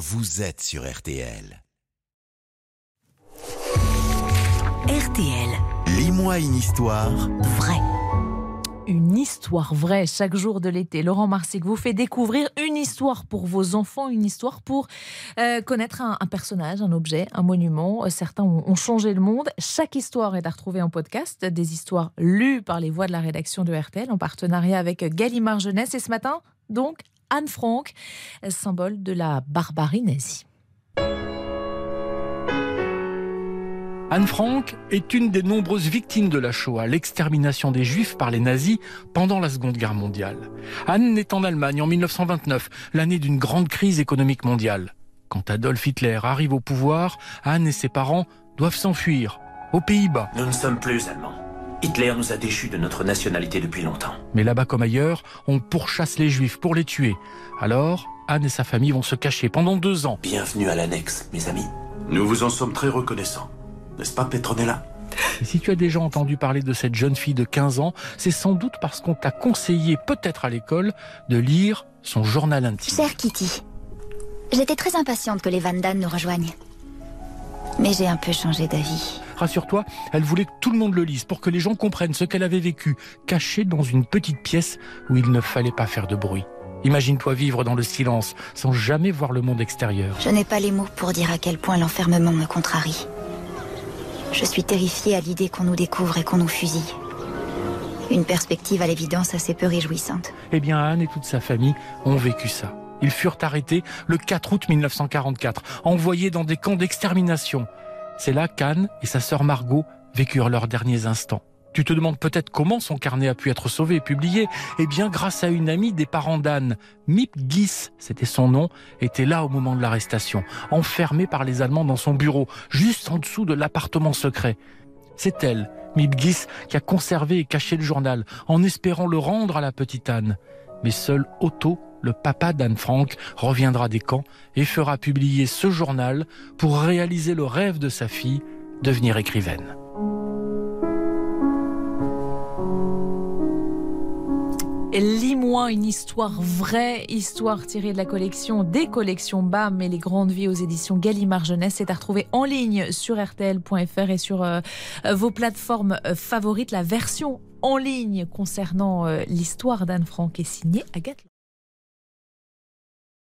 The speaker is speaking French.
vous êtes sur RTL. RTL, Lis-moi une histoire vrai. Une histoire vraie chaque jour de l'été. Laurent Marsic vous fait découvrir une histoire pour vos enfants, une histoire pour euh, connaître un, un personnage, un objet, un monument. Euh, Certains ont, ont changé le monde. Chaque histoire est à retrouver en podcast. Des histoires lues par les voix de la rédaction de RTL en partenariat avec Gallimard Jeunesse. Et ce matin, donc, Anne Frank, symbole de la barbarie nazie. Anne Frank est une des nombreuses victimes de la Shoah, l'extermination des Juifs par les nazis pendant la Seconde Guerre mondiale. Anne naît en Allemagne en 1929, l'année d'une grande crise économique mondiale. Quand Adolf Hitler arrive au pouvoir, Anne et ses parents doivent s'enfuir aux Pays-Bas. Nous ne sommes plus allemands. Hitler nous a déchus de notre nationalité depuis longtemps. Mais là-bas comme ailleurs, on pourchasse les Juifs pour les tuer. Alors, Anne et sa famille vont se cacher pendant deux ans. Bienvenue à l'annexe, mes amis. Nous vous en sommes très reconnaissants. N'est-ce pas, Petronella? Et si tu as déjà entendu parler de cette jeune fille de 15 ans, c'est sans doute parce qu'on t'a conseillé, peut-être à l'école, de lire son journal intime. Cher Kitty, j'étais très impatiente que les Van Damme nous rejoignent. Mais j'ai un peu changé d'avis. Rassure-toi, elle voulait que tout le monde le lise pour que les gens comprennent ce qu'elle avait vécu, cachée dans une petite pièce où il ne fallait pas faire de bruit. Imagine-toi vivre dans le silence, sans jamais voir le monde extérieur. Je n'ai pas les mots pour dire à quel point l'enfermement me contrarie. Je suis terrifiée à l'idée qu'on nous découvre et qu'on nous fusille. Une perspective à l'évidence assez peu réjouissante. Eh bien, Anne et toute sa famille ont vécu ça. Ils furent arrêtés le 4 août 1944, envoyés dans des camps d'extermination. C'est là qu'Anne et sa sœur Margot vécurent leurs derniers instants. Tu te demandes peut-être comment son carnet a pu être sauvé et publié. Eh bien, grâce à une amie des parents d'Anne, Mip Giss, c'était son nom, était là au moment de l'arrestation, enfermée par les Allemands dans son bureau, juste en dessous de l'appartement secret. C'est elle, Mip Giss, qui a conservé et caché le journal, en espérant le rendre à la petite Anne. Mais seul Otto, le papa d'Anne Frank, reviendra des camps et fera publier ce journal pour réaliser le rêve de sa fille, devenir écrivaine. Lis-moi une histoire vraie, histoire tirée de la collection des collections BAM et les grandes vies aux éditions Gallimard Jeunesse. C'est à retrouver en ligne sur rtl.fr et sur euh, vos plateformes euh, favorites. La version en ligne concernant euh, l'histoire d'Anne Frank est signée Agathe.